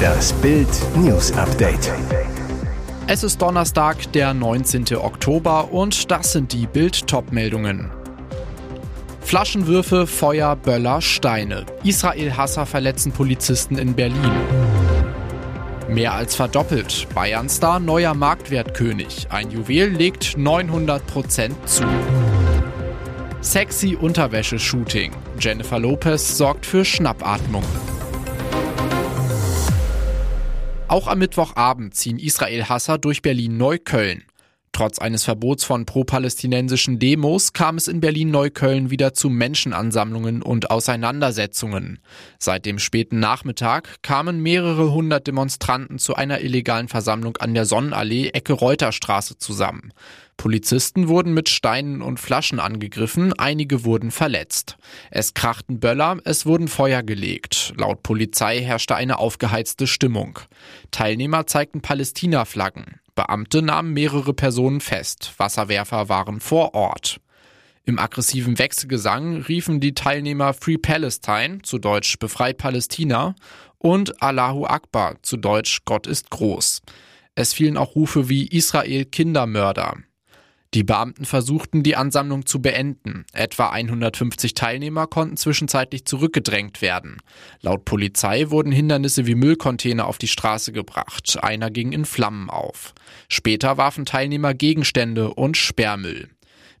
Das Bild News Update. Es ist Donnerstag, der 19. Oktober und das sind die Bild meldungen Flaschenwürfe, Feuer, Böller, Steine. Israel-Hasser verletzen Polizisten in Berlin. Mehr als verdoppelt. Bayern-Star neuer Marktwertkönig. Ein Juwel legt 900% zu. Sexy Unterwäsche-Shooting. Jennifer Lopez sorgt für Schnappatmung. Auch am Mittwochabend ziehen Israel-Hasser durch Berlin-Neukölln. Trotz eines Verbots von pro-palästinensischen Demos kam es in Berlin-Neukölln wieder zu Menschenansammlungen und Auseinandersetzungen. Seit dem späten Nachmittag kamen mehrere hundert Demonstranten zu einer illegalen Versammlung an der Sonnenallee Ecke Reuterstraße zusammen. Polizisten wurden mit Steinen und Flaschen angegriffen, einige wurden verletzt. Es krachten Böller, es wurden Feuer gelegt. Laut Polizei herrschte eine aufgeheizte Stimmung. Teilnehmer zeigten Palästina-Flaggen. Beamte nahmen mehrere Personen fest. Wasserwerfer waren vor Ort. Im aggressiven Wechselgesang riefen die Teilnehmer Free Palestine, zu Deutsch Befreit Palästina, und Allahu Akbar, zu Deutsch Gott ist groß. Es fielen auch Rufe wie Israel Kindermörder. Die Beamten versuchten, die Ansammlung zu beenden. Etwa 150 Teilnehmer konnten zwischenzeitlich zurückgedrängt werden. Laut Polizei wurden Hindernisse wie Müllcontainer auf die Straße gebracht. Einer ging in Flammen auf. Später warfen Teilnehmer Gegenstände und Sperrmüll.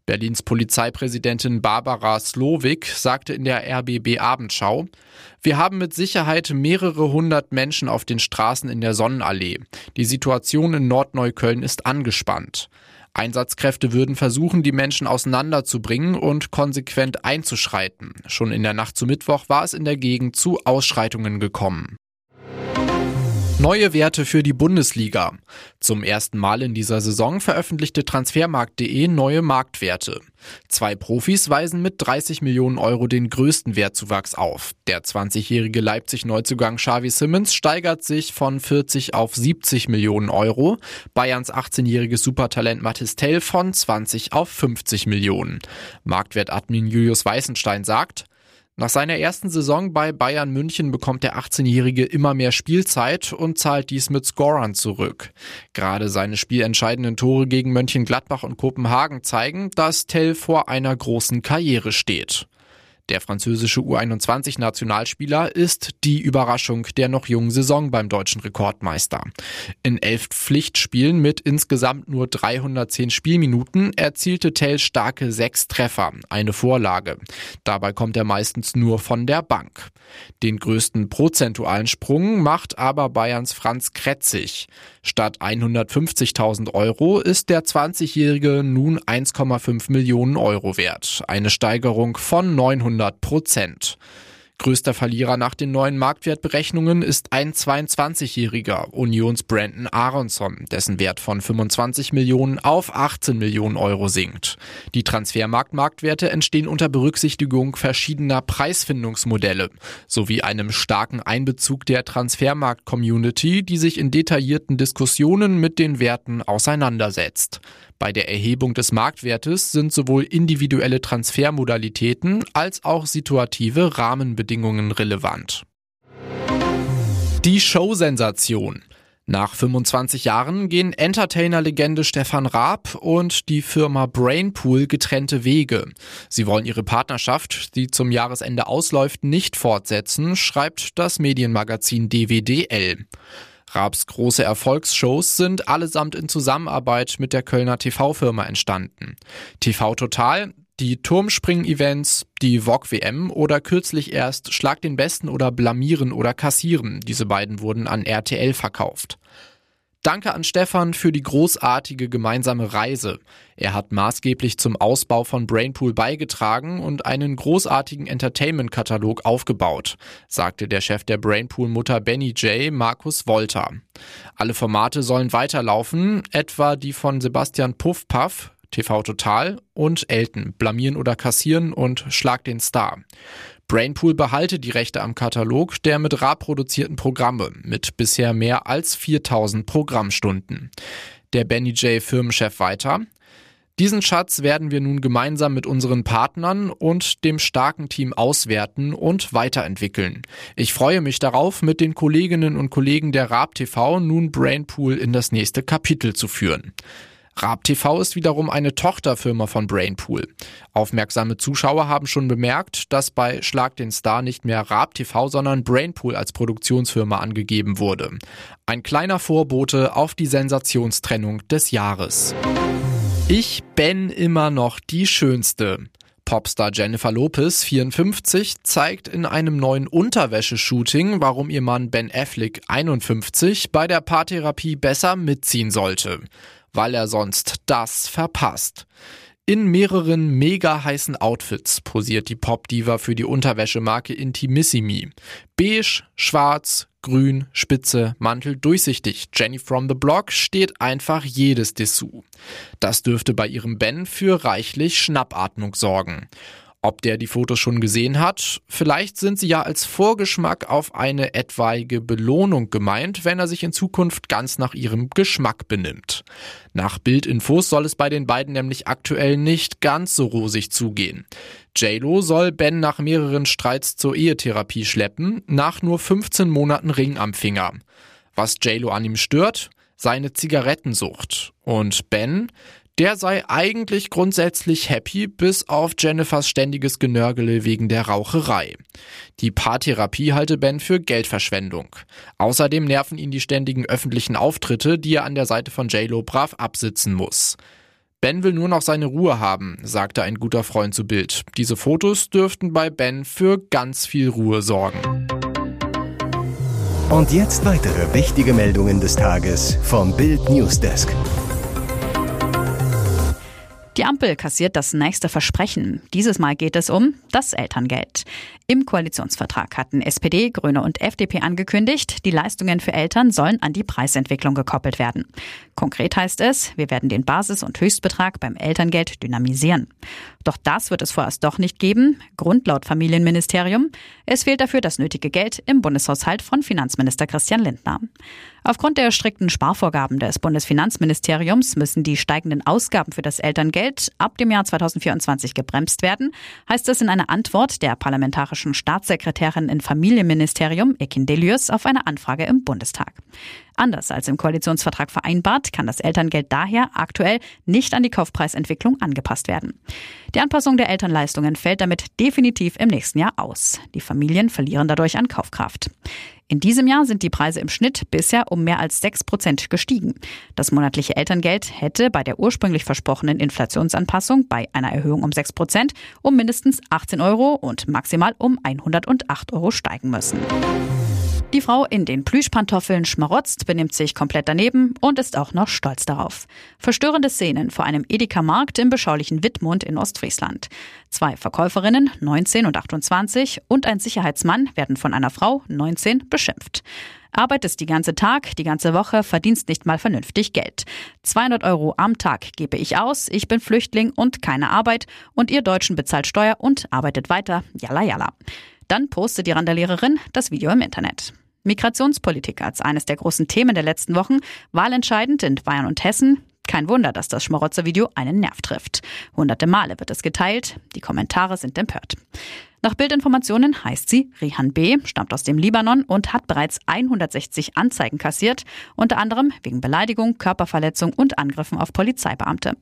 Berlins Polizeipräsidentin Barbara Slowik sagte in der RBB Abendschau, wir haben mit Sicherheit mehrere hundert Menschen auf den Straßen in der Sonnenallee. Die Situation in Nordneukölln ist angespannt. Einsatzkräfte würden versuchen, die Menschen auseinanderzubringen und konsequent einzuschreiten. Schon in der Nacht zu Mittwoch war es in der Gegend zu Ausschreitungen gekommen. Neue Werte für die Bundesliga. Zum ersten Mal in dieser Saison veröffentlichte Transfermarkt.de neue Marktwerte. Zwei Profis weisen mit 30 Millionen Euro den größten Wertzuwachs auf. Der 20-jährige Leipzig-Neuzugang Xavi Simmons steigert sich von 40 auf 70 Millionen Euro. Bayerns 18-jähriges Supertalent Mathis Tell von 20 auf 50 Millionen. Marktwertadmin Julius Weißenstein sagt, nach seiner ersten Saison bei Bayern München bekommt der 18-Jährige immer mehr Spielzeit und zahlt dies mit Scorern zurück. Gerade seine spielentscheidenden Tore gegen Mönchengladbach und Kopenhagen zeigen, dass Tell vor einer großen Karriere steht. Der französische U21-Nationalspieler ist die Überraschung der noch jungen Saison beim deutschen Rekordmeister. In elf Pflichtspielen mit insgesamt nur 310 Spielminuten erzielte Tell starke sechs Treffer, eine Vorlage. Dabei kommt er meistens nur von der Bank. Den größten prozentualen Sprung macht aber Bayerns Franz Kretzig. Statt 150.000 Euro ist der 20-Jährige nun 1,5 Millionen Euro wert. Eine Steigerung von 900 100 Prozent. Größter Verlierer nach den neuen Marktwertberechnungen ist ein 22-jähriger Unions Brandon Aronson, dessen Wert von 25 Millionen auf 18 Millionen Euro sinkt. Die Transfermarktmarktwerte entstehen unter Berücksichtigung verschiedener Preisfindungsmodelle sowie einem starken Einbezug der Transfermarkt-Community, die sich in detaillierten Diskussionen mit den Werten auseinandersetzt. Bei der Erhebung des Marktwertes sind sowohl individuelle Transfermodalitäten als auch situative Rahmenbedingungen relevant. Die Show-Sensation. Nach 25 Jahren gehen Entertainer-Legende Stefan Raab und die Firma Brainpool getrennte Wege. Sie wollen ihre Partnerschaft, die zum Jahresende ausläuft, nicht fortsetzen, schreibt das Medienmagazin DWDL. Raabs große Erfolgsshows sind allesamt in Zusammenarbeit mit der Kölner TV-Firma entstanden. TV Total, die Turmspringen-Events, die VOG WM oder kürzlich erst Schlag den Besten oder Blamieren oder Kassieren. Diese beiden wurden an RTL verkauft. Danke an Stefan für die großartige gemeinsame Reise. Er hat maßgeblich zum Ausbau von Brainpool beigetragen und einen großartigen Entertainment-Katalog aufgebaut, sagte der Chef der Brainpool-Mutter Benny J. Markus Wolter. Alle Formate sollen weiterlaufen, etwa die von Sebastian Puffpaff, TV Total und Elton, Blamieren oder Kassieren und Schlag den Star. Brainpool behalte die Rechte am Katalog der mit Ra produzierten Programme mit bisher mehr als 4000 Programmstunden. Der Benny J. Firmenchef weiter. Diesen Schatz werden wir nun gemeinsam mit unseren Partnern und dem starken Team auswerten und weiterentwickeln. Ich freue mich darauf, mit den Kolleginnen und Kollegen der Raab TV nun Brainpool in das nächste Kapitel zu führen. Raab TV ist wiederum eine Tochterfirma von Brainpool. Aufmerksame Zuschauer haben schon bemerkt, dass bei Schlag den Star nicht mehr Raab TV, sondern Brainpool als Produktionsfirma angegeben wurde. Ein kleiner Vorbote auf die Sensationstrennung des Jahres. Ich bin immer noch die Schönste. Popstar Jennifer Lopez, 54, zeigt in einem neuen Unterwäscheshooting, warum ihr Mann Ben Affleck, 51, bei der Paartherapie besser mitziehen sollte weil er sonst das verpasst. In mehreren mega heißen Outfits posiert die Popdiva für die Unterwäschemarke Intimissimi. Beige, schwarz, grün, spitze, Mantel, durchsichtig. Jenny from the Block steht einfach jedes Dessous. Das dürfte bei ihrem Ben für reichlich Schnappatmung sorgen. Ob der die Fotos schon gesehen hat? Vielleicht sind sie ja als Vorgeschmack auf eine etwaige Belohnung gemeint, wenn er sich in Zukunft ganz nach ihrem Geschmack benimmt. Nach Bildinfos soll es bei den beiden nämlich aktuell nicht ganz so rosig zugehen. JLo soll Ben nach mehreren Streits zur Ehetherapie schleppen, nach nur 15 Monaten Ring am Finger. Was JLo an ihm stört? Seine Zigarettensucht. Und Ben? Der sei eigentlich grundsätzlich happy, bis auf Jennifers ständiges Genörgele wegen der Raucherei. Die Paartherapie halte Ben für Geldverschwendung. Außerdem nerven ihn die ständigen öffentlichen Auftritte, die er an der Seite von JLo brav absitzen muss. Ben will nur noch seine Ruhe haben, sagte ein guter Freund zu Bild. Diese Fotos dürften bei Ben für ganz viel Ruhe sorgen. Und jetzt weitere wichtige Meldungen des Tages vom Bild Newsdesk. Die Ampel kassiert das nächste Versprechen. Dieses Mal geht es um das Elterngeld. Im Koalitionsvertrag hatten SPD, Grüne und FDP angekündigt, die Leistungen für Eltern sollen an die Preisentwicklung gekoppelt werden. Konkret heißt es, wir werden den Basis- und Höchstbetrag beim Elterngeld dynamisieren. Doch das wird es vorerst doch nicht geben. Grund laut Familienministerium. Es fehlt dafür das nötige Geld im Bundeshaushalt von Finanzminister Christian Lindner. Aufgrund der strikten Sparvorgaben des Bundesfinanzministeriums müssen die steigenden Ausgaben für das Elterngeld ab dem Jahr 2024 gebremst werden, heißt es in einer Antwort der parlamentarischen Staatssekretärin im Familienministerium, Ekin Delius, auf eine Anfrage im Bundestag. Anders als im Koalitionsvertrag vereinbart, kann das Elterngeld daher aktuell nicht an die Kaufpreisentwicklung angepasst werden. Die Anpassung der Elternleistungen fällt damit definitiv im nächsten Jahr aus. Die Familien verlieren dadurch an Kaufkraft. In diesem Jahr sind die Preise im Schnitt bisher um mehr als 6 Prozent gestiegen. Das monatliche Elterngeld hätte bei der ursprünglich versprochenen Inflationsanpassung bei einer Erhöhung um 6 Prozent um mindestens 18 Euro und maximal um 108 Euro steigen müssen. Die Frau in den Plüschpantoffeln schmarotzt, benimmt sich komplett daneben und ist auch noch stolz darauf. Verstörende Szenen vor einem Edeka-Markt im beschaulichen Wittmund in Ostfriesland. Zwei Verkäuferinnen, 19 und 28, und ein Sicherheitsmann werden von einer Frau, 19, beschimpft. Arbeitest die ganze Tag, die ganze Woche, verdienst nicht mal vernünftig Geld. 200 Euro am Tag gebe ich aus, ich bin Flüchtling und keine Arbeit und ihr Deutschen bezahlt Steuer und arbeitet weiter, jalla jalla. Dann postet die Randalehrerin das Video im Internet. Migrationspolitik als eines der großen Themen der letzten Wochen, wahlentscheidend in Bayern und Hessen. Kein Wunder, dass das Schmarotzer-Video einen Nerv trifft. Hunderte Male wird es geteilt, die Kommentare sind empört. Nach Bildinformationen heißt sie Rihan B., stammt aus dem Libanon und hat bereits 160 Anzeigen kassiert, unter anderem wegen Beleidigung, Körperverletzung und Angriffen auf Polizeibeamte.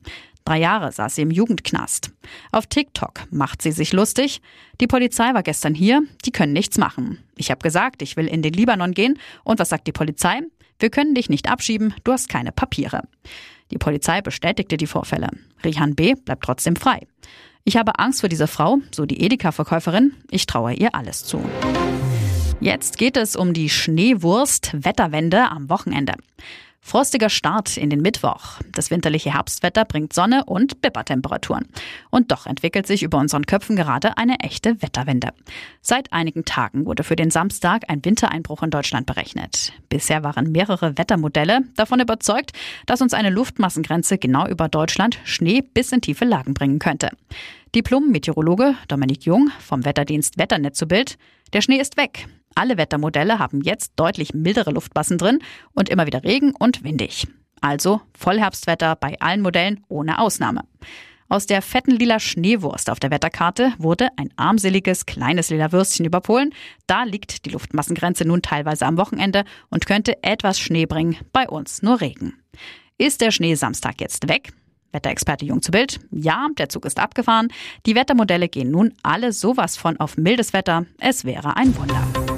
Drei Jahre saß sie im Jugendknast. Auf TikTok macht sie sich lustig. Die Polizei war gestern hier, die können nichts machen. Ich habe gesagt, ich will in den Libanon gehen. Und was sagt die Polizei? Wir können dich nicht abschieben, du hast keine Papiere. Die Polizei bestätigte die Vorfälle. Rihan B. bleibt trotzdem frei. Ich habe Angst vor dieser Frau, so die Edeka-Verkäuferin. Ich traue ihr alles zu. Jetzt geht es um die Schneewurst Wetterwende am Wochenende. Frostiger Start in den Mittwoch. Das winterliche Herbstwetter bringt Sonne und Bippertemperaturen. Und doch entwickelt sich über unseren Köpfen gerade eine echte Wetterwende. Seit einigen Tagen wurde für den Samstag ein Wintereinbruch in Deutschland berechnet. Bisher waren mehrere Wettermodelle davon überzeugt, dass uns eine Luftmassengrenze genau über Deutschland Schnee bis in tiefe Lagen bringen könnte. Diplom-Meteorologe Dominik Jung vom Wetterdienst Wetternetz zu Bild. Der Schnee ist weg. Alle Wettermodelle haben jetzt deutlich mildere Luftmassen drin und immer wieder Regen und windig. Also Vollherbstwetter bei allen Modellen ohne Ausnahme. Aus der fetten lila Schneewurst auf der Wetterkarte wurde ein armseliges kleines lila Würstchen über Polen. Da liegt die Luftmassengrenze nun teilweise am Wochenende und könnte etwas Schnee bringen, bei uns nur Regen. Ist der Schnee Samstag jetzt weg? Wetterexperte Jung zu Bild. Ja, der Zug ist abgefahren. Die Wettermodelle gehen nun alle sowas von auf mildes Wetter. Es wäre ein Wunder.